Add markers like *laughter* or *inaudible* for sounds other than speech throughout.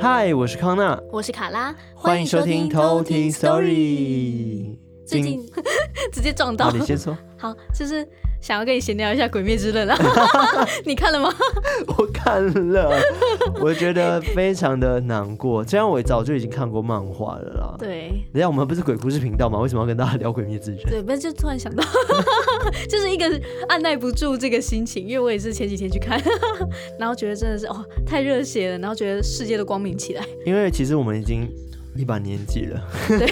嗨，我是康娜，我是卡拉，欢迎收听偷听 Story。最近 *laughs* 直接撞到，好，你先说。*laughs* 好，就是。想要跟你闲聊一下《鬼灭之刃》啊，*laughs* 你看了吗？*laughs* 我看了，我觉得非常的难过。虽然我早就已经看过漫画了啦。对，等下我们不是鬼故事频道吗？为什么要跟大家聊《鬼灭之刃》？对，不是就突然想到，*laughs* 就是一个按耐不住这个心情，因为我也是前几天去看，然后觉得真的是哦太热血了，然后觉得世界都光明起来。因为其实我们已经一把年纪了，对，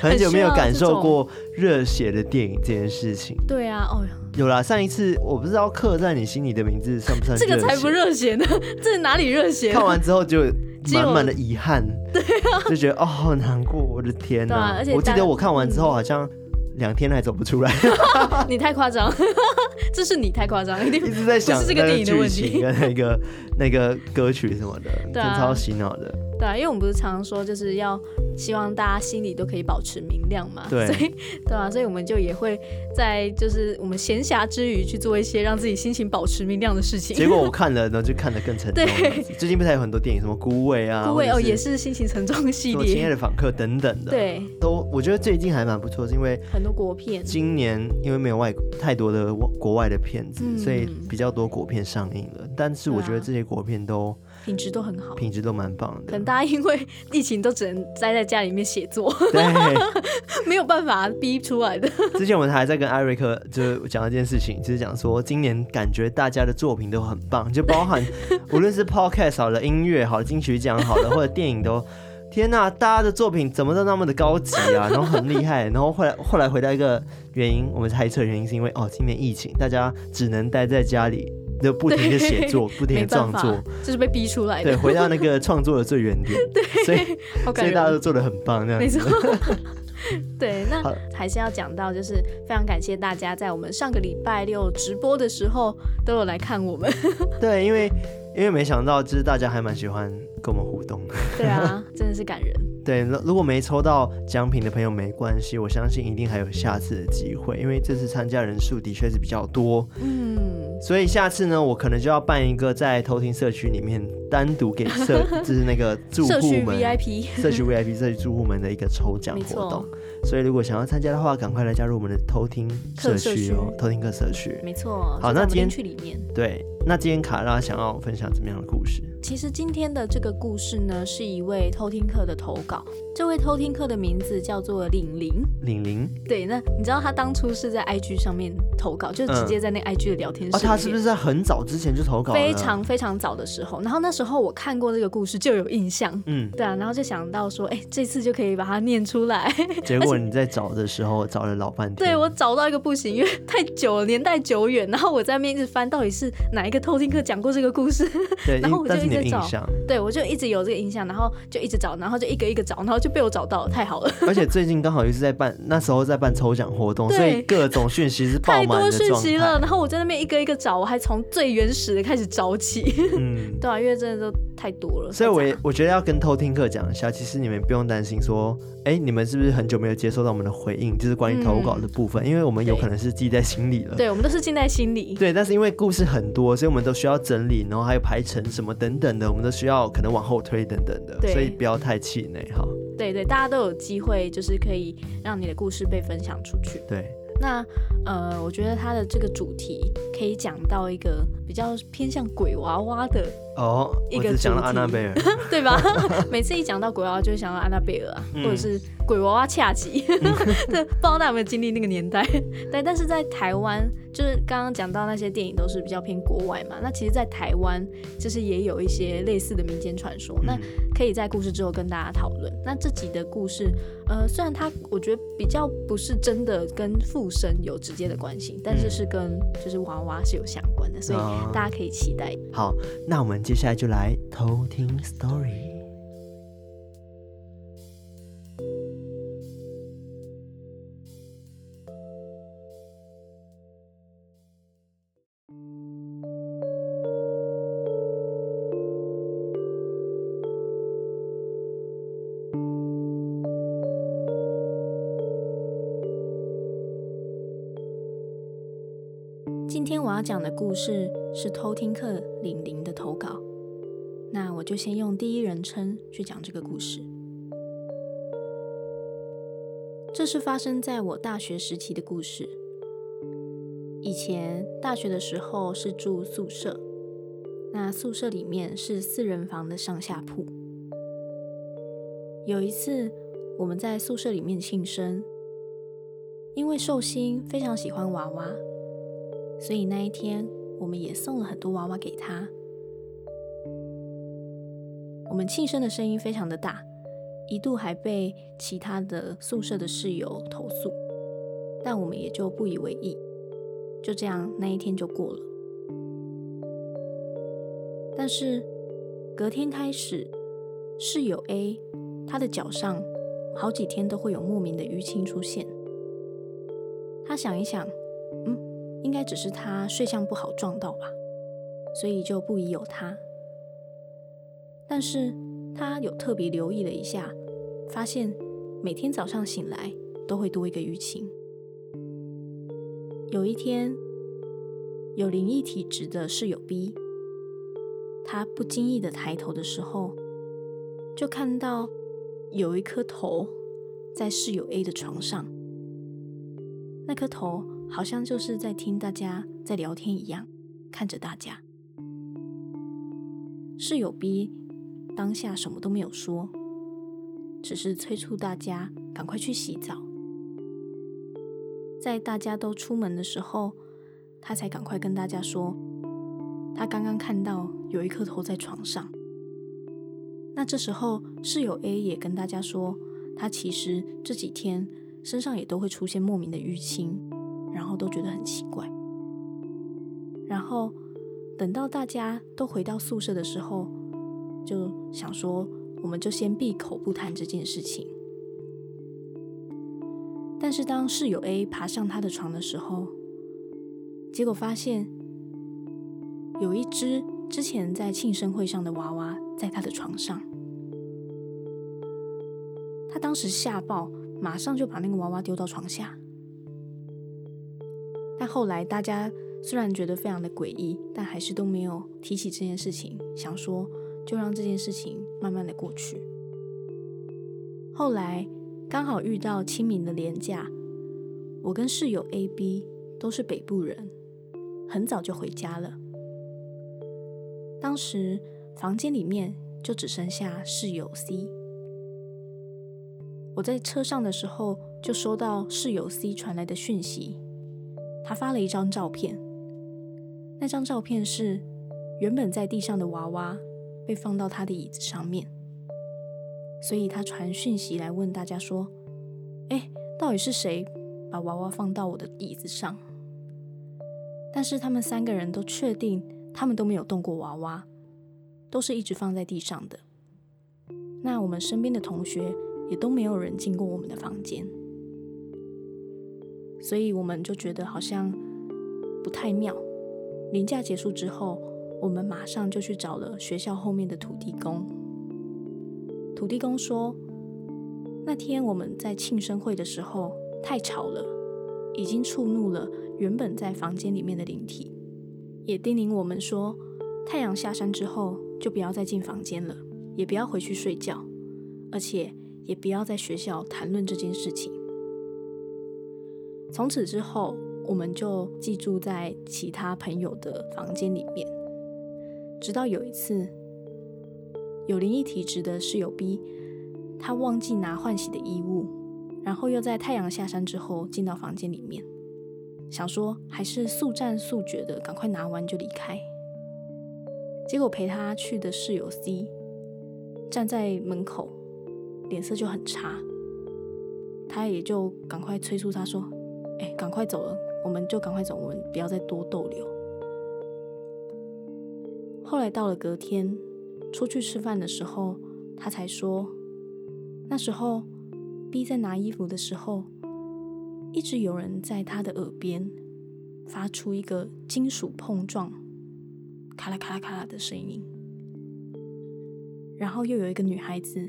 很久没有感受过热血的电影这件事情。对啊，哦有啦，上一次我不知道刻在你心里的名字算不算？这个才不热血呢，*laughs* 这哪里热血？看完之后就满满的遗憾，对啊，就觉得哦好难过，我的天哪！啊、而且我记得我看完之后好像两天还走不出来，*laughs* 你太夸张，*laughs* 这是你太夸张，一直在想这个电影的问题跟那个那个歌曲什么的，真、啊、超洗脑的。对啊，因为我们不是常常说就是要。希望大家心里都可以保持明亮嘛，对，所以对啊，所以我们就也会在就是我们闲暇之余去做一些让自己心情保持明亮的事情。结果我 *laughs* 看了呢，就看得更沉重。对，最近不是还有很多电影，什么孤味啊，孤味哦，也是心情沉重系列，亲爱的访客等等的，对，都我觉得最近还蛮不错，是因为很多国片。今年因为没有外太多的国外的片子，嗯，所以比较多国片上映了。但是我觉得这些国片都。品质都很好，品质都蛮棒的。可能大家因为疫情都只能待在家里面写作，对，*laughs* 没有办法逼出来的。之前我们还在跟艾瑞克就讲一件事情，就是讲说今年感觉大家的作品都很棒，就包含 *laughs* 无论是 podcast 好了、音乐好了、金曲奖好了，或者电影都，天哪，大家的作品怎么都那么的高级啊，然后很厉害。*laughs* 然后后来后来回到一个原因，我们猜测原因是因为哦，今年疫情，大家只能待在家里。就不停的写作，不停的创作，就是被逼出来的。对，回到那个创作的最原点。对，所以所以大家都做的很棒，这样子。没错。*laughs* 对，那还是要讲到，就是非常感谢大家在我们上个礼拜六直播的时候都有来看我们。*laughs* 对，因为因为没想到，就是大家还蛮喜欢跟我们互动的。对啊，*laughs* 真的是感人。对，如果没抽到奖品的朋友没关系，我相信一定还有下次的机会，因为这次参加人数的确是比较多。嗯。所以下次呢，我可能就要办一个在偷听社区里面单独给社，*laughs* 就是那个住户们社区 VIP，社区 VIP 社区住户们的一个抽奖活动。所以如果想要参加的话，赶快来加入我们的偷听社区哦，偷听客社区。没错。好，那今天去里面。对，那今天卡拉想要分享怎么样的故事？其实今天的这个故事呢，是一位偷听客的投稿。这位偷听客的名字叫做玲玲。玲玲。对，那你知道他当初是在 IG 上面投稿，就直接在那 IG 的聊天室。哦，他是不是在很早之前就投稿？非常非常早的时候。然后那时候我看过这个故事就有印象。嗯，对啊，然后就想到说，哎，这次就可以把它念出来。*laughs* 结果你在找的时候找了老半天。对，我找到一个不行，因为太久了，年代久远。然后我在那边一直翻，到底是哪一个偷听客讲过这个故事？对，*laughs* 然后我就一直找。对，我就一直有这个印象，然后就一直找，然后就一个一个找，然后就被我找到了，太好了。*laughs* 而且最近刚好又是在办，那时候在办抽奖活动，所以各种讯息是爆满的。太多讯息了，然后我在那边一个一个找，我还从最原始的开始找起。嗯，*laughs* 对啊，因为真的都太多了。所以我也我觉得要跟偷听客讲一下，其实你们不用担心说，哎，你们是不是很久没有接收到我们的回应，就是关于投稿的部分，嗯，因为我们有可能是记在心里了。对，我们都是记在心里。对，但是因为故事很多，所以我们都需要整理，然后还有排程什么等等的，我们都需要可能往后推等等的，所以不要太气馁哈。对对，大家都有机会，就是可以让你的故事被分享出去。对。那呃，我觉得他的这个主题可以讲到一个比较偏向鬼娃娃的哦，一个主题，想到安娜贝尔，*laughs* 对吧？*laughs* 每次一讲到鬼娃娃，就会想到安娜贝尔啊，嗯、或者是鬼娃娃恰吉，*laughs* 对，不知道大家有没有经历那个年代？对，但是在台湾，就是刚刚讲到那些电影都是比较偏国外嘛。那其实，在台湾就是也有一些类似的民间传说，那可以在故事之后跟大家讨论。那这集的故事，呃，虽然它我觉得比较不是真的跟附身有直接的关系，但是是跟就是娃娃是有相关的，所以大家可以期待。好，那我们接下来就来偷听 story。要讲的故事是偷听客玲玲的投稿。那我就先用第一人称去讲这个故事。这是发生在我大学时期的故事。以前大学的时候是住宿舍，那宿舍里面是四人房的上下铺。有一次我们在宿舍里面庆生，因为寿星非常喜欢娃娃，所以那一天我们也送了很多娃娃给他。我们庆生的声音非常的大，一度还被其他的宿舍的室友投诉，但我们也就不以为意，就这样那一天就过了。但是隔天开始，室友 A 他的脚上好几天都会有莫名的淤青出现。他想一想，嗯，应该只是他睡相不好撞到吧，所以就不疑有他。但是他有特别留意了一下，发现每天早上醒来都会多一个淤青。有一天，有灵异体质的室友 B，他不经意的抬头的时候，就看到有一颗头在室友 A 的床上。那颗头好像就是在听大家在聊天一样，看着大家。室友 B。当下什么都没有说，只是催促大家赶快去洗澡。在大家都出门的时候，他才赶快跟大家说，他刚刚看到有一颗头在床上。那这时候室友 A 也跟大家说，他其实这几天身上也都会出现莫名的淤青，然后都觉得很奇怪。然后等到大家都回到宿舍的时候，就想说，我们就先闭口不谈这件事情。但是当室友 A 爬上他的床的时候，结果发现有一只之前在庆生会上的娃娃在他的床上。他当时吓爆，马上就把那个娃娃丢到床下。但后来大家虽然觉得非常的诡异，但还是都没有提起这件事情，想说。就让这件事情慢慢的过去。后来刚好遇到清明的连假，我跟室友 A、B 都是北部人，很早就回家了。当时房间里面就只剩下室友 C。我在车上的时候就收到室友 C 传来的讯息，他发了一张照片。那张照片是原本在地上的娃娃。被放到他的椅子上面，所以他传讯息来问大家说：“哎，到底是谁把娃娃放到我的椅子上？”但是他们三个人都确定，他们都没有动过娃娃，都是一直放在地上的。那我们身边的同学也都没有人进过我们的房间，所以我们就觉得好像不太妙。连假结束之后。我们马上就去找了学校后面的土地公。土地公说，那天我们在庆生会的时候太吵了，已经触怒了原本在房间里面的灵体，也叮咛我们说，太阳下山之后就不要再进房间了，也不要回去睡觉，而且也不要在学校谈论这件事情。从此之后，我们就寄住在其他朋友的房间里面。直到有一次，有灵异体质的室友 B，他忘记拿换洗的衣物，然后又在太阳下山之后进到房间里面，想说还是速战速决的赶快拿完就离开。结果陪他去的室友 C 站在门口，脸色就很差，他也就赶快催促他说：“哎，赶快走了，我们就赶快走，我们不要再多逗留。”后来到了隔天，出去吃饭的时候，他才说，那时候 B 在拿衣服的时候，一直有人在他的耳边发出一个金属碰撞，咔啦咔啦咔啦的声音，然后又有一个女孩子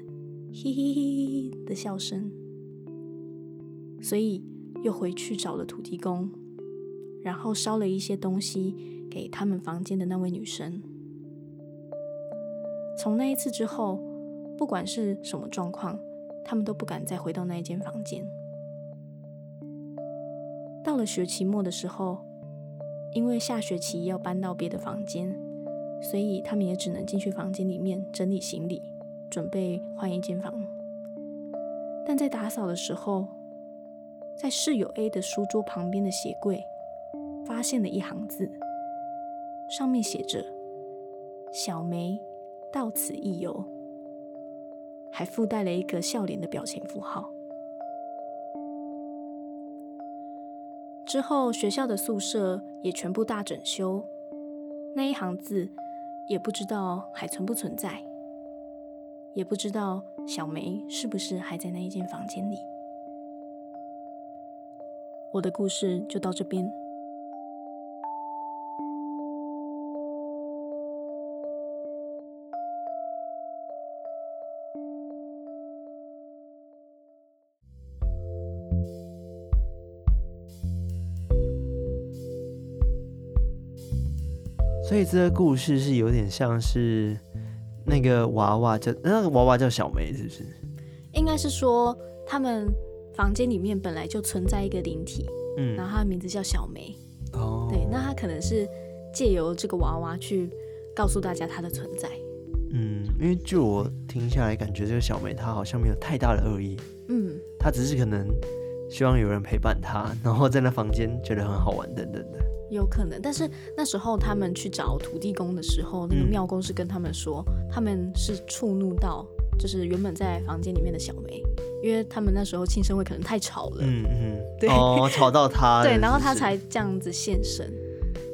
嘿嘿嘿嘿的笑声，所以又回去找了土地公，然后烧了一些东西给他们房间的那位女生。从那一次之后，不管是什么状况，他们都不敢再回到那一间房间。到了学期末的时候，因为下学期要搬到别的房间，所以他们也只能进去房间里面整理行李，准备换一间房。但在打扫的时候，在室友 A 的书桌旁边的鞋柜，发现了一行字，上面写着“小梅到此一游”，还附带了一个笑脸的表情符号。之后，学校的宿舍也全部大整修，那一行字也不知道还存不存在，也不知道小梅是不是还在那一间房间里。我的故事就到这边。所以这个故事是有点像是那个娃娃叫那个娃娃叫小梅，是不是？应该是说他们房间里面本来就存在一个灵体，嗯，然后他的名字叫小梅。哦，对，那他可能是借由这个娃娃去告诉大家他的存在。嗯，因为就我听下来感觉，这个小梅她好像没有太大的恶意，嗯，她只是可能希望有人陪伴她，然后在那房间觉得很好玩等等的。有可能，但是那时候他们去找土地公的时候，那个庙公是跟他们说，嗯、他们是触怒到，就是原本在房间里面的小梅，因为他们那时候庆生会可能太吵了，嗯嗯，对，哦，吵到他，*laughs* 对，然后他才这样子现身，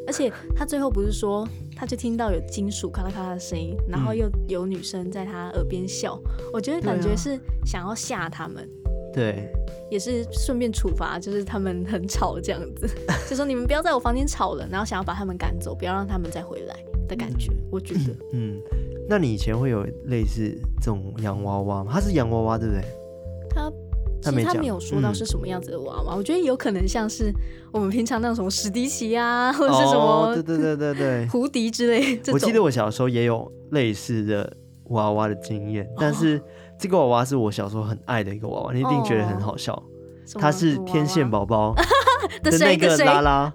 而且他最后不是说，他就听到有金属咔啦咔啦的声音，然后又有女生在他耳边笑，嗯、我觉得感觉是想要吓他们。对，也是顺便处罚，就是他们很吵这样子，就说你们不要在我房间吵了，然后想要把他们赶走，不要让他们再回来的感觉。嗯、我觉得，嗯，那你以前会有类似这种洋娃娃吗？它是洋娃娃，对不对？他没有说到是什么样子的娃娃，嗯、我觉得有可能像是我们平常那种什么史迪奇啊，或者是什么、哦，对对对对对，*laughs* 胡迪之类。我记得我小时候也有类似的娃娃的经验，但是。哦这个娃娃是我小时候很爱的一个娃娃，你一定觉得很好笑。哦、它是天线宝宝 *laughs* 的那个拉拉，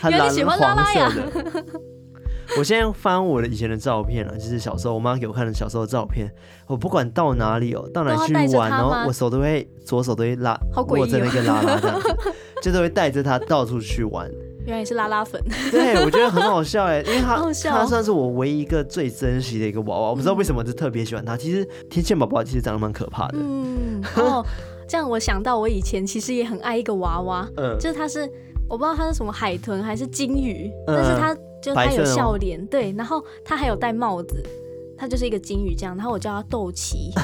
它 *laughs* 拉黄色的。我现在翻我的以前的照片了，就是小时候我妈给我看的小时候的照片。我不管到哪里哦，到哪里去玩，哦我手都会左手都会拉握着那个拉拉这样子，*laughs* 就都会带着它到处去玩。原来是拉拉粉，对，我觉得很好笑哎，因为它它算是我唯一一个最珍惜的一个娃娃，我不知道为什么就特别喜欢它。其实天线宝宝其实长得蛮可怕的。嗯，*laughs* 哦，这样我想到我以前其实也很爱一个娃娃，嗯，就是它是我不知道它是什么海豚还是金鱼，但是它就是它有笑脸，对，然后他还有戴帽子，他就是一个金鱼这样，然后我叫他豆奇。*laughs*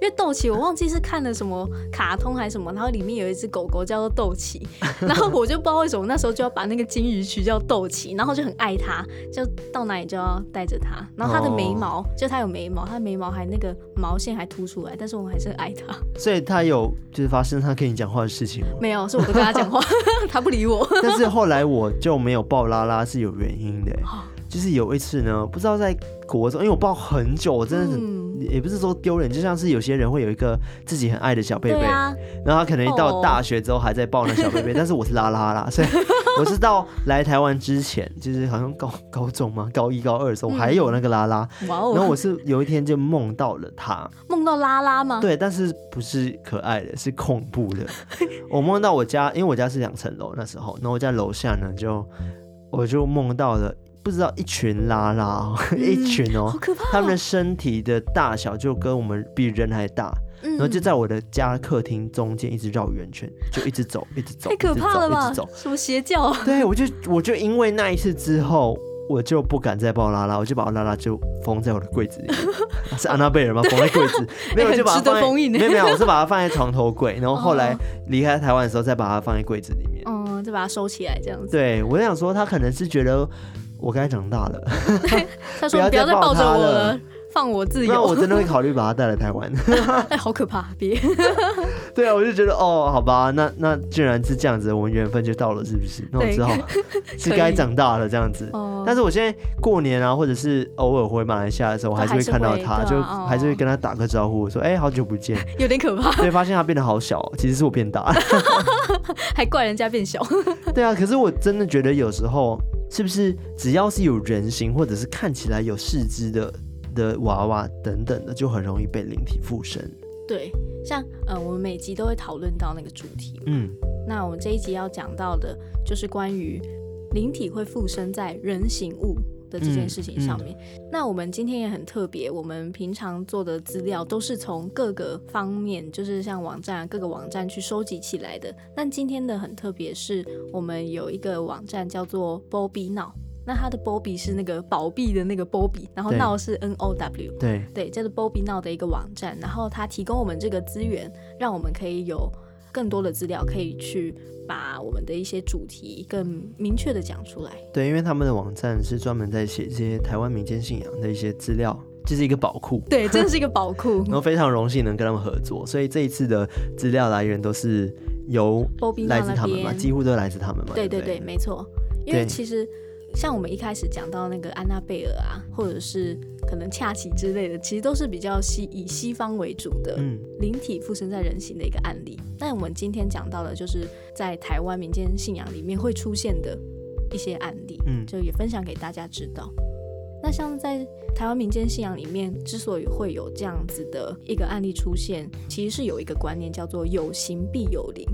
因为豆奇，我忘记是看了什么卡通还是什么，然后里面有一只狗狗叫做豆奇，*laughs* 然后我就不知道为什么那时候就要把那个金鱼取叫豆奇，然后就很爱它，就到哪里就要带着它。然后它的眉毛，哦、就它有眉毛，它的眉毛还那个毛线还凸出来，但是我还是很爱它。*laughs* 所以它有就是发生它跟你讲话的事情吗？没有，是我不跟他讲话，*laughs* 他不理我。但是后来我就没有抱拉拉是有原因的，就是有一次呢，不知道在国中，因为我抱很久，我真的是。嗯也不是说丢人，就像是有些人会有一个自己很爱的小贝贝，啊、然后他可能一到大学之后还在抱那小贝贝，oh. *laughs* 但是我是拉拉啦，所以我是到来台湾之前，就是好像高 *laughs* 高中嘛，高一高二的时候、嗯、还有那个拉拉.然后我是有一天就梦到了他，梦到拉拉吗？对，但是不是可爱的，是恐怖的。*laughs* 我梦到我家，因为我家是两层楼那时候，然后我家楼下呢就我就梦到了。不知道一群拉拉，嗯、一群哦，好可怕哦，他们的身体的大小就跟我们比人还大，嗯、然后就在我的家客厅中间一直绕圆圈，就一直走，一直走，太可怕了吧？一直走，什么邪教？对，我就我就因为那一次之后，我就不敢再抱拉拉，我就把我拉拉就封在我的柜子里面，*laughs* 是安娜贝尔吗？封在柜子，*laughs* 没有就把它放在，没有没有，我是把它放在床头柜，然后后来离开台湾的时候再把它放在柜子里面，嗯，就把它收起来这样子。对，我想说他可能是觉得。我该长大了，*laughs* 他说不要再抱着我了，放我自由。那我真的会考虑把他带来台湾。*laughs* 哎，好可怕！别。*laughs* 对啊，我就觉得哦，好吧，那那既然是这样子，我们缘分就到了，是不是？那我只好是该长大了这样子。但是我现在过年啊，或者是偶尔回马来西亚的时候，我还是会看到他，就还是会跟他打个招呼，说：“哎，好久不见。”有点可怕。对，发现他变得好小，其实是我变大。还怪人家变小。对啊，可是我真的觉得有时候。是不是只要是有人形或者是看起来有四肢的的娃娃等等的，就很容易被灵体附身？对，像呃，我们每集都会讨论到那个主题。嗯，那我们这一集要讲到的就是关于灵体会附身在人形物的这件事情上面，嗯。嗯、那我们今天也很特别，我们平常做的资料都是从各个方面，就是像网站、各个网站去收集起来的。但今天的很特别，是我们有一个网站叫做 Bobby Now，那它的 Bobby 是那个宝币的那个 Bobby，然后 Now 是 N O W，对。对，叫做 Bobby Now 的一个网站，然后它提供我们这个资源，让我们可以有更多的资料可以去。把我们的一些主题更明确的讲出来。对，因为他们的网站是专门在写这些台湾民间信仰的一些资料，这、就是一个宝库。对，*laughs* 真的是一个宝库。然后非常荣幸能跟他们合作，所以这一次的资料来源都是由来自他们嘛，几乎都来自他们嘛。对对对，对，没错。因为其实。像我们一开始讲到那个安娜贝尔啊，或者是可能恰奇之类的，其实都是比较西以西方为主的灵体附身在人形的一个案例。但我们今天讲到的，就是在台湾民间信仰里面会出现的一些案例，嗯，就也分享给大家知道。那像在台湾民间信仰里面，之所以会有这样子的一个案例出现，其实是有一个观念叫做有形必有灵。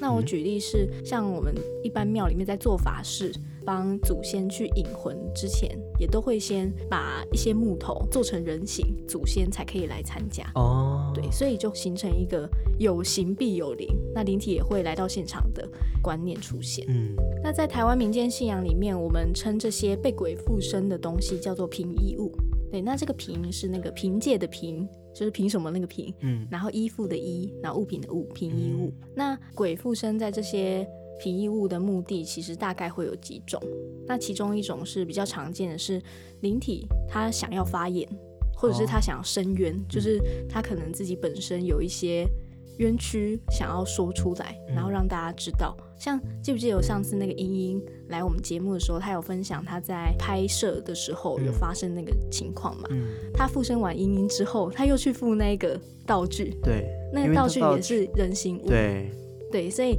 那我举例是，像我们一般庙里面在做法事，帮祖先去引魂之前，也都会先把一些木头做成人形，祖先才可以来参加。哦，对，所以就形成一个有形必有灵，那灵体也会来到现场的观念出现。嗯，那在台湾民间信仰里面，我们称这些被鬼附身的东西叫做凭依物。对，那这个凭是那个凭借的凭。就是凭什么那个凭，嗯，然后依附的依，然后物品的物，凭依物。嗯、那鬼附身在这些凭依物的目的，其实大概会有几种。那其中一种是比较常见的是灵体，他想要发言，或者是他想要伸冤，哦、就是他可能自己本身有一些。冤屈想要说出来，然后让大家知道。嗯、像记不记得有上次那个英英来我们节目的时候，他有分享他在拍摄的时候有发生那个情况嘛？嗯、他附身完英英之后，他又去附那个道具，对，那个道具也是人形物，对，对，所以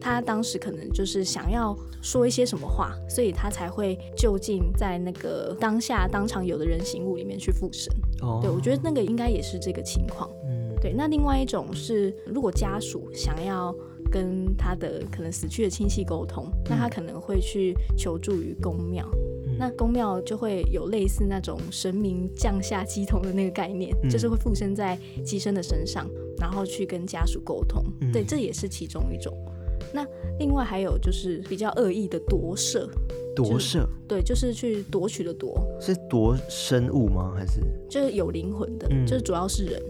他当时可能就是想要说一些什么话，所以他才会就近在那个当下当场有的人形物里面去附身。哦，对，我觉得那个应该也是这个情况。嗯对，那另外一种是，如果家属想要跟他的可能死去的亲戚沟通，嗯、那他可能会去求助于公庙，嗯、那公庙就会有类似那种神明降下鸡童的那个概念，嗯、就是会附身在鸡身的身上，然后去跟家属沟通。嗯、对，这也是其中一种。那另外还有就是比较恶意的夺舍，夺舍，对，就是去夺取的夺，是夺生物吗？还是就是有灵魂的，嗯、就是主要是人。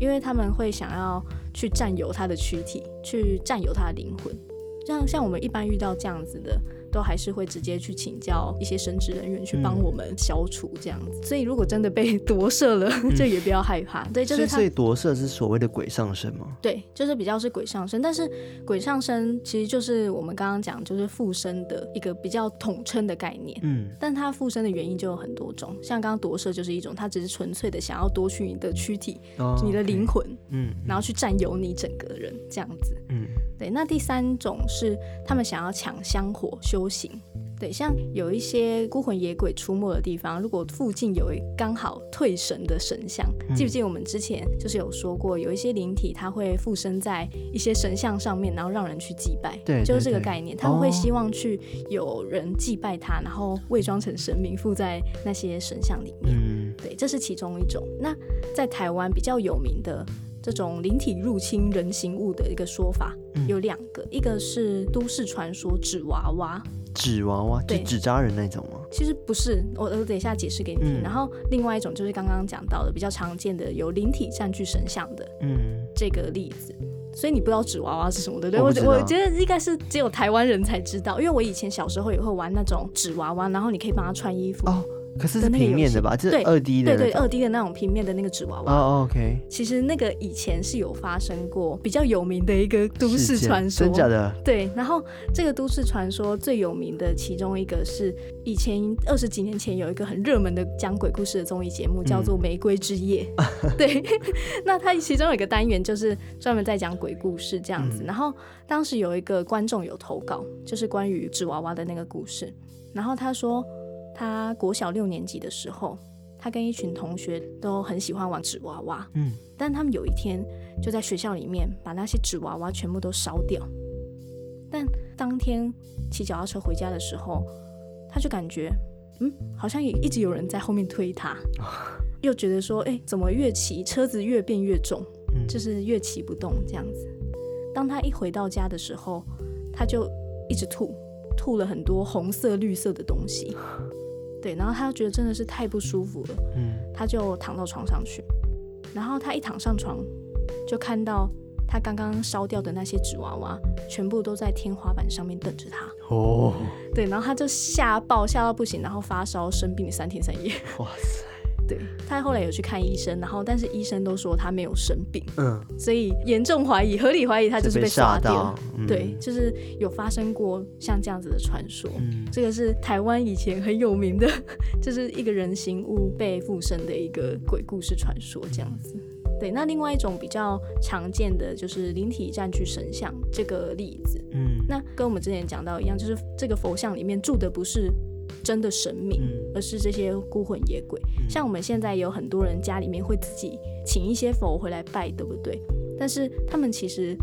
因为他们会想要去占有他的躯体，去占有他的灵魂，像像我们一般遇到这样子的。都还是会直接去请教一些神职人员去帮我们消除这样子，嗯、所以如果真的被 *laughs* 夺舍了，嗯、*laughs* 就也不要害怕。对，就是他。所以夺舍是所谓的鬼上身吗？对，就是比较是鬼上身，但是鬼上身其实就是我们刚刚讲就是附身的一个比较统称的概念。嗯，但它附身的原因就有很多种，像刚刚夺舍就是一种，它只是纯粹的想要夺取你的躯体、哦、你的灵魂，嗯，然后去占有你整个人这样子。嗯。对，那第三种是他们想要抢香火修行。对，像有一些孤魂野鬼出没的地方，如果附近有刚好退神的神像，嗯、记不记得我们之前就是有说过，有一些灵体它会附身在一些神像上面，然后让人去祭拜。对，就是这个概念，他们会希望去有人祭拜他，然后伪装成神明附在那些神像里面。嗯，对，这是其中一种。那在台湾比较有名的。这种灵体入侵人形物的一个说法有两个，嗯、一个是都市传说纸娃娃，纸娃娃对纸扎人那种吗？其实不是，我我等一下解释给你听。嗯、然后另外一种就是刚刚讲到的比较常见的有灵体占据神像的，嗯，这个例子。所以你不知道纸娃娃是什么，对不对？我我觉得应该是只有台湾人才知道，因为我以前小时候也会玩那种纸娃娃，然后你可以帮他穿衣服。哦可是是平面的吧？这是对二 D 的，对对，二 D 的那种平面的那个纸娃娃。哦，OK。其实那个以前是有发生过比较有名的一个都市传说，真假的？对。然后这个都市传说最有名的其中一个是以前二十几年前有一个很热门的讲鬼故事的综艺节目，叫做《玫瑰之夜》。*laughs* 嗯、对。*laughs* 那它其中有一个单元就是专门在讲鬼故事这样子。嗯、然后当时有一个观众有投稿，就是关于纸娃娃的那个故事。然后他说。他国小六年级的时候，他跟一群同学都很喜欢玩纸娃娃。嗯，但他们有一天就在学校里面把那些纸娃娃全部都烧掉。但当天骑脚踏车回家的时候，他就感觉，嗯，好像也一直有人在后面推他，*laughs* 又觉得说，哎，怎么越骑车子越变越重，就是越骑不动这样子。当他一回到家的时候，他就一直吐，吐了很多红色、绿色的东西。*laughs* 对，然后他就觉得真的是太不舒服了，嗯，他就躺到床上去，然后他一躺上床，就看到他刚刚烧掉的那些纸娃娃，全部都在天花板上面等着他。哦，对，然后他就吓爆，吓到不行，然后发烧生病了三天三夜。哇塞！对，他后来有去看医生，然后但是医生都说他没有生病，嗯，所以严重怀疑，合理怀疑他就是被杀掉。嗯、对，就是有发生过像这样子的传说。嗯，这个是台湾以前很有名的，*laughs* 就是一个人形物被附身的一个鬼故事传说这样子。对，那另外一种比较常见的就是灵体占据神像这个例子。嗯，那跟我们之前讲到一样，就是这个佛像里面住的不是。真的神明，而是这些孤魂野鬼。像我们现在有很多人家里面会自己请一些佛回来拜，对不对？但是他们其实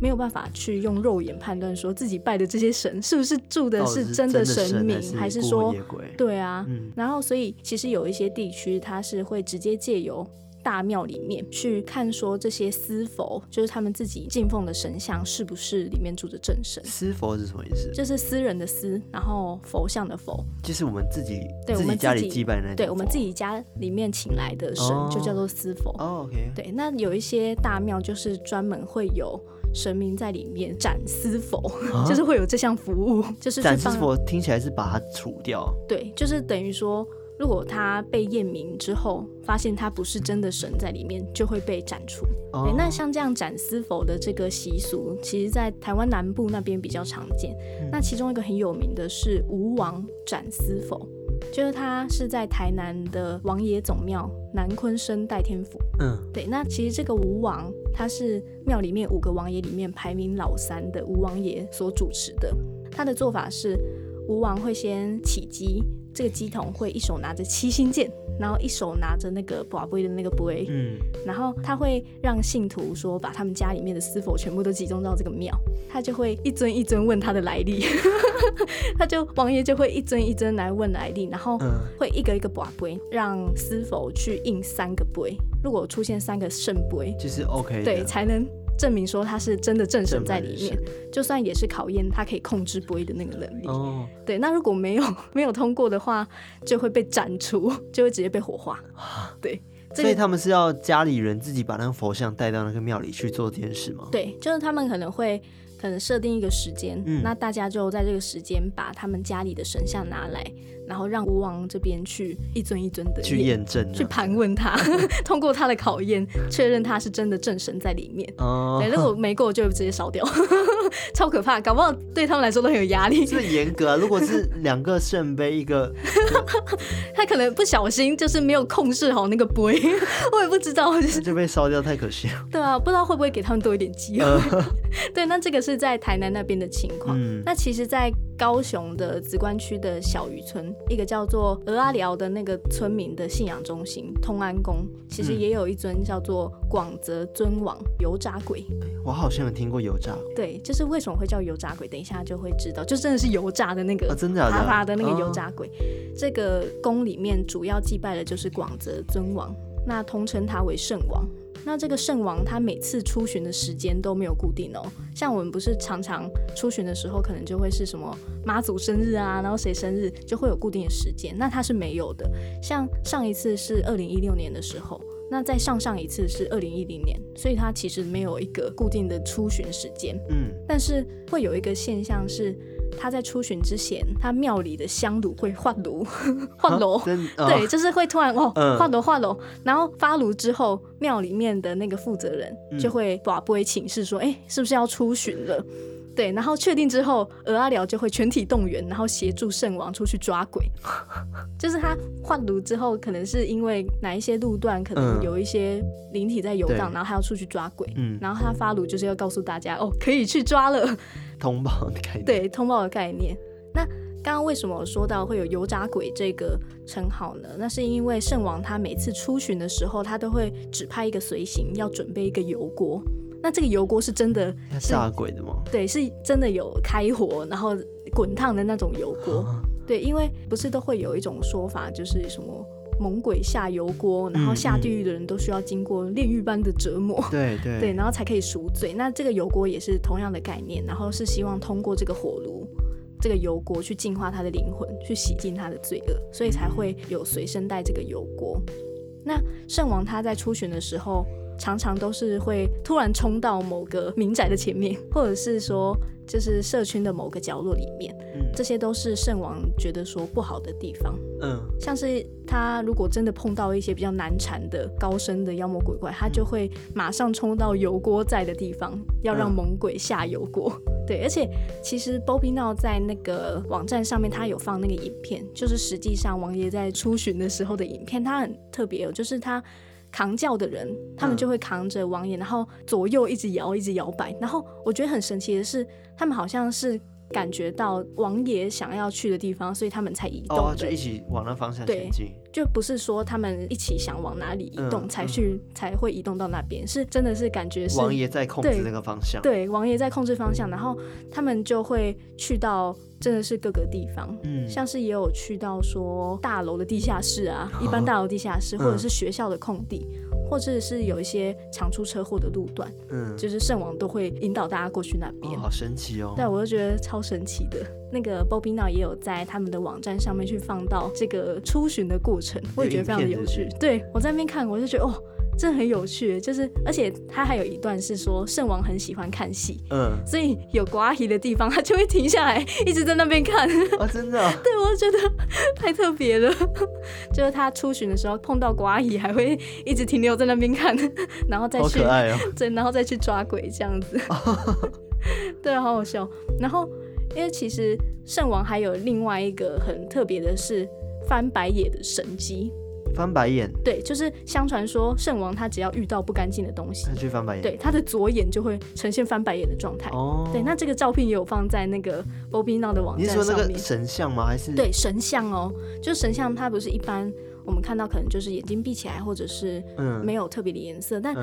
没有办法去用肉眼判断，说自己拜的这些神是不是住的是真的神明，还是说对啊？然后所以其实有一些地区，它是会直接借由。大庙里面去看，说这些私佛，就是他们自己敬奉的神像，是不是里面住着正神？私佛是什么意思？就是私人的私，然后佛像的佛，就是我们自己对我们家里祭拜那对我们自己家里面请来的神，就叫做私佛。哦，OK。对，那有一些大庙就是专门会有神明在里面斩私佛，*laughs* 就是会有这项服务，就是斩私佛听起来是把它除掉。对，就是等于说。如果他被验明之后，发现他不是真的神在里面，就会被斩除。Oh. 那像这样斩私佛的这个习俗，其实在台湾南部那边比较常见。嗯、那其中一个很有名的是吴王斩私佛，就是他是在台南的王爷总庙南鲲鯓代天府。嗯，对。那其实这个吴王，他是庙里面五个王爷里面排名老三的吴王爷所主持的。他的做法是，吴王会先起乩。这个乩童会一手拿着七星剑，然后一手拿着那个跋杯的那个杯，嗯，然后他会让信徒说把他们家里面的私佛全部都集中到这个庙，他就会一尊一尊问他的来历，*laughs* 他就王爷就会一尊一尊来问来历，然后会一个一个跋杯，让私佛去印三个杯，如果出现三个圣杯，就是 OK，对，才能。证明说他是真的正神在里面，就算也是考验他可以控制杯的那个能力。哦，对，那如果没有没有通过的话，就会被斩除，*laughs* 就会直接被火化。对，所以他们是要家里人自己把那个佛像带到那个庙里去做这件事吗？对，就是他们可能会可能设定一个时间，嗯，那大家就在这个时间把他们家里的神像拿来。然后让吴王这边去一尊一尊的去验证，去盘问他，*laughs* 通过他的考验，确认他是真的正神在里面。哦，对，如果没过就直接烧掉，*laughs* 超可怕，搞不好对他们来说都很有压力。这么严格啊！如果是 *laughs* 两个圣杯，一个他可能不小心就是没有控制好那个杯，我也不知道，就是就被烧掉，太可惜了。对啊，不知道会不会给他们多一点机会。呃、对，那这个是在台南那边的情况。嗯，那其实，在高雄的紫关区的小渔村，一个叫做鹅阿寮的那个村民的信仰中心通安宫，其实也有一尊叫做广泽尊王油炸鬼。我好像有听过油炸。对，就是为什么会叫油炸鬼，等一下就会知道，就真的是油炸的那个，真的啪啪的那个油炸鬼。这个宫里面主要祭拜的就是广泽尊王，那通称他为圣王。那这个圣王他每次出巡的时间都没有固定哦，像我们不是常常出巡的时候，可能就会是什么妈祖生日啊，然后谁生日就会有固定的时间，那他是没有的。像上一次是二零一六年的时候，那再上上一次是二零一零年，所以他其实没有一个固定的出巡时间。嗯，但是会有一个现象是，他在出巡之前，他庙里的香炉会换炉，*laughs* 换炉，哦、对，就是会突然哦，换炉换炉，然后发炉之后，庙里面的那个负责人就会跋杯请示说，哎、嗯，是不是要出巡了？对，然后确定之后，蚵仔寮就会全体动员，然后协助圣王出去抓鬼。*laughs* 就是他换炉之后，可能是因为哪一些路段可能有一些灵体在游荡，嗯、然后他要出去抓鬼。嗯，然后他发炉就是要告诉大家，哦，可以去抓了。通报的概念。对，通报的概念。那刚刚为什么说到会有油炸鬼这个称号呢？那是因为圣王他每次出巡的时候，他都会指派一个随行，要准备一个油锅。那这个油锅是真的 *laughs* 炸鬼的吗？对，是真的有开火，然后滚烫的那种油锅。啊、*laughs* 对，因为不是都会有一种说法，就是什么猛鬼下油锅，然后下地狱的人都需要经过炼狱般的折磨。*laughs* 对对对，然后才可以赎罪。那这个油锅也是同样的概念，然后是希望通过这个火炉、这个油锅去净化他的灵魂，去洗净他的罪恶，所以才会有随身带这个油锅。那圣王他在出巡的时候。常常都是会突然冲到某个民宅的前面，*laughs* 或者是说就是社区的某个角落里面，嗯，这些都是圣王觉得说不好的地方，嗯，像是他如果真的碰到一些比较难缠的高深的妖魔鬼怪，他就会马上冲到油锅在的地方，要让猛鬼下油锅。嗯、*laughs* 对，而且其实 Bobby Now 在那个网站上面，他有放那个影片，就是实际上王爷在出巡的时候的影片，他很特别哦，就是他。扛轿的人，他们就会扛着王爷，然后左右一直摇，一直摇摆。然后我觉得很神奇的是，他们好像是感觉到王爷想要去的地方，所以他们才移动，哦，就一起往那方向前进。就不是说他们一起想往哪里移动才去，嗯嗯、才会移动到那边，是真的是感觉是王爷在控制那个方向。对，王爷在控制方向，然后他们就会去到真的是各个地方，嗯，像是也有去到说大楼的地下室啊，一般大楼地下室，或者是学校的空地。嗯或者是有一些常出车祸的路段，嗯，就是圣王都会引导大家过去那边。哦，好神奇哦！对，我就觉得超神奇的。那个 Bobby Now 也有在他们的网站上面去放到这个出巡的过程，我也觉得非常的有趣。对，我在那边看，我就觉得哦。这很有趣，就是而且他还有一段是说圣王很喜欢看戏，嗯，所以有瓜皮的地方他就会停下来，一直在那边看。哦，真的？对，我觉得太特别了。就是他出巡的时候碰到瓜皮，还会一直停留在那边看，然后再去，好可爱哦，对，然后再去抓鬼这样子。*laughs* 对，好好笑。然后因为其实圣王还有另外一个很特别的是翻白眼的神迹。翻白眼，对，就是相传说圣王他只要遇到不干净的东西，他去翻白眼，对，他的左眼就会呈现翻白眼的状态。哦，对，那这个照片也有放在那个 Bobby Now 的网站上面。你是说那个神像吗？还是？对，神像哦，就是神像，它不是一般我们看到可能就是眼睛闭起来，或者是没有特别的颜色，嗯、但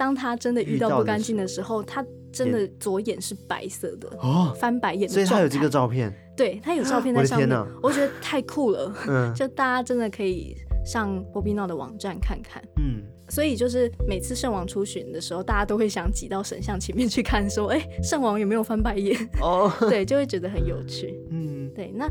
当他真的遇到不干净的时候，他真的左眼是白色的哦，翻白眼。所以他有这个照片，对，他有照片 *gasps* 在上面，我，我觉得太酷了，*laughs* 嗯，就大家真的可以。上 Bobby Now 的网站看看，嗯，所以就是每次圣王出巡的时候，大家都会想挤到神像前面去看，说，哎、欸，圣王有没有翻白眼？哦，*laughs* 对，就会觉得很有趣，嗯，对。那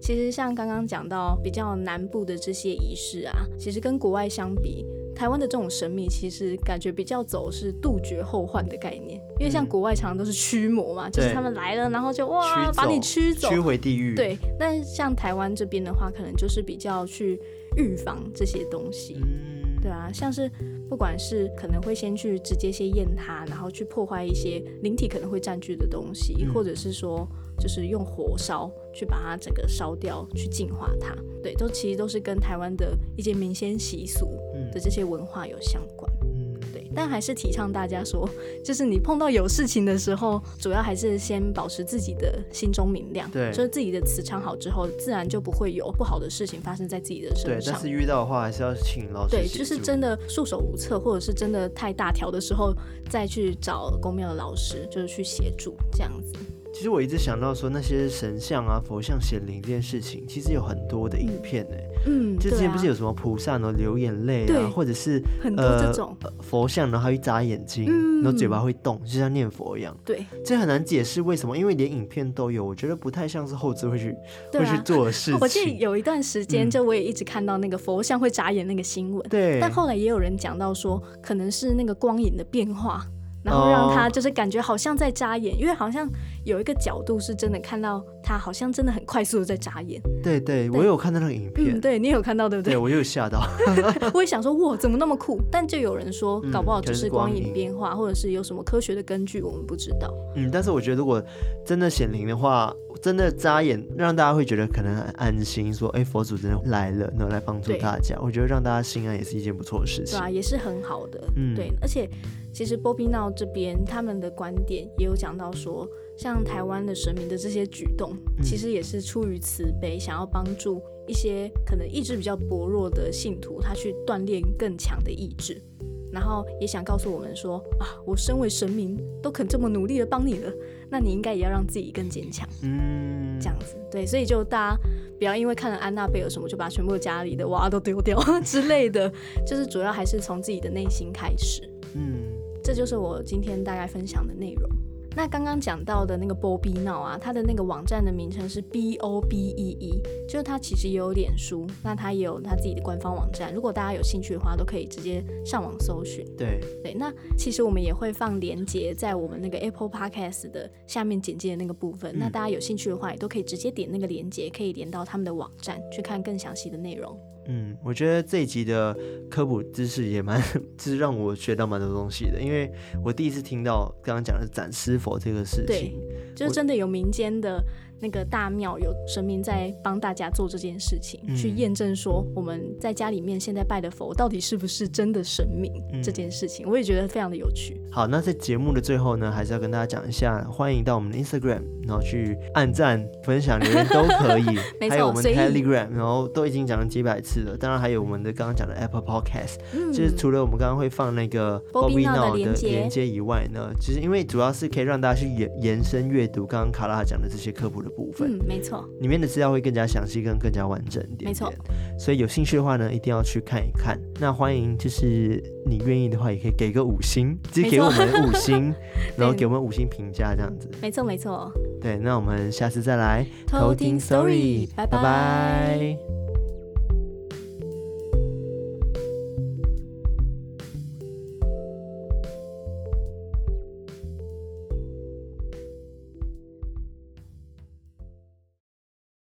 其实像刚刚讲到比较南部的这些仪式啊，其实跟国外相比，台湾的这种神秘其实感觉比较走是杜绝后患的概念，因为像国外常常都是驱魔嘛，嗯、就是他们来了，然后就哇把你驱走，驱回地狱。对，那像台湾这边的话，可能就是比较去。预防这些东西，对啊，像是不管是可能会先去直接先验它，然后去破坏一些灵体可能会占据的东西，嗯、或者是说就是用火烧去把它整个烧掉，去净化它，对，都其实都是跟台湾的一些民间习俗的这些文化有相关。嗯，对但还是提倡大家说，就是你碰到有事情的时候，主要还是先保持自己的心中明亮，对，就是自己的磁场好之后，自然就不会有不好的事情发生在自己的身上。对，但是遇到的话，还是要请老师。对，就是真的束手无策，或者是真的太大条的时候，再去找公庙的老师，就是去协助这样子。其实我一直想到说，那些神像啊、佛像显灵这件事情，其实有很多的影片呢。嗯，就之前不是有什么菩萨呢流眼泪啊，或者是很多这种佛像呢，还会眨眼睛，然后嘴巴会动，就像念佛一样。对，这很难解释为什么，因为连影片都有，我觉得不太像是后置会去会去做的事情。*laughs* 我记得有一段时间，就我也一直看到那个佛像会眨眼那个新闻。对，但后来也有人讲到说，可能是那个光影的变化。然后让他就是感觉好像在眨眼，因为好像有一个角度是真的看到他好像真的很快速的在眨眼。对对，我有看到那个影片。嗯，对你有看到对不对？对，我有吓到。*laughs* 我也想说哇，怎么那么酷？但就有人说，搞不好就是光影变化，或者是有什么科学的根据，我们不知道。嗯，但是我觉得如果真的显灵的话，真的扎眼让大家会觉得可能很安心，说哎，佛祖真的来了，能来帮助大家。我觉得让大家心安也是一件不错的事情。对啊，也是很好的。嗯，对，而且其实波比闹这边他们的观点也有讲到说，像台湾的神明的这些举动，其实也是出于慈悲，想要帮助一些可能意志比较薄弱的信徒，他去锻炼更强的意志。然后也想告诉我们说啊，我身为神明，都肯这么努力的帮你了，那你应该也要让自己更坚强。嗯，这样子对，所以就大家不要因为看了安娜贝尔什么，就把全部家里的娃都丢掉 *laughs* 之类的，就是主要还是从自己的内心开始。嗯，这就是我今天大概分享的内容。那刚刚讲到的那个 BOBY NOW 啊，它的那个网站的名称是 B O B E E，就是它其实也有脸书，那它也有它自己的官方网站。如果大家有兴趣的话，都可以直接上网搜寻。对对，那其实我们也会放连接在我们那个 Apple Podcast 的下面简介的那个部分。嗯、那大家有兴趣的话，也都可以直接点那个连接，可以连到他们的网站去看更详细的内容。嗯，我觉得这一集的科普知识也蛮，*laughs* 就是让我学到蛮多东西的。因为我第一次听到刚刚讲的斩尸佛这个事情，对，就是真的有民间的。那个大庙有神明在帮大家做这件事情，嗯、去验证说我们在家里面现在拜的佛到底是不是真的神明、嗯、这件事情，我也觉得非常的有趣。好，那在节目的最后呢，还是要跟大家讲一下，欢迎到我们的 Instagram，然后去按赞、分享、留言都可以。*laughs* 还有我们 Telegram，然后都已经讲了几百次了。当然还有我们的刚刚讲的 Apple Podcast，、嗯、就是除了我们刚刚会放那个 Bobby Now 的连接以外呢，其实因为主要是可以让大家去延延伸阅读刚刚卡拉讲的这些科普的部分，嗯，没错，里面的资料会更加详细，跟更加完整一点点。没错，所以有兴趣的话呢，一定要去看一看。那欢迎，就是你愿意的话，也可以给个五星，直接给我们五星，*laughs* 然后给我们五星评价这样子。没错，没错。对，那我们下次再来偷听 Story，拜拜。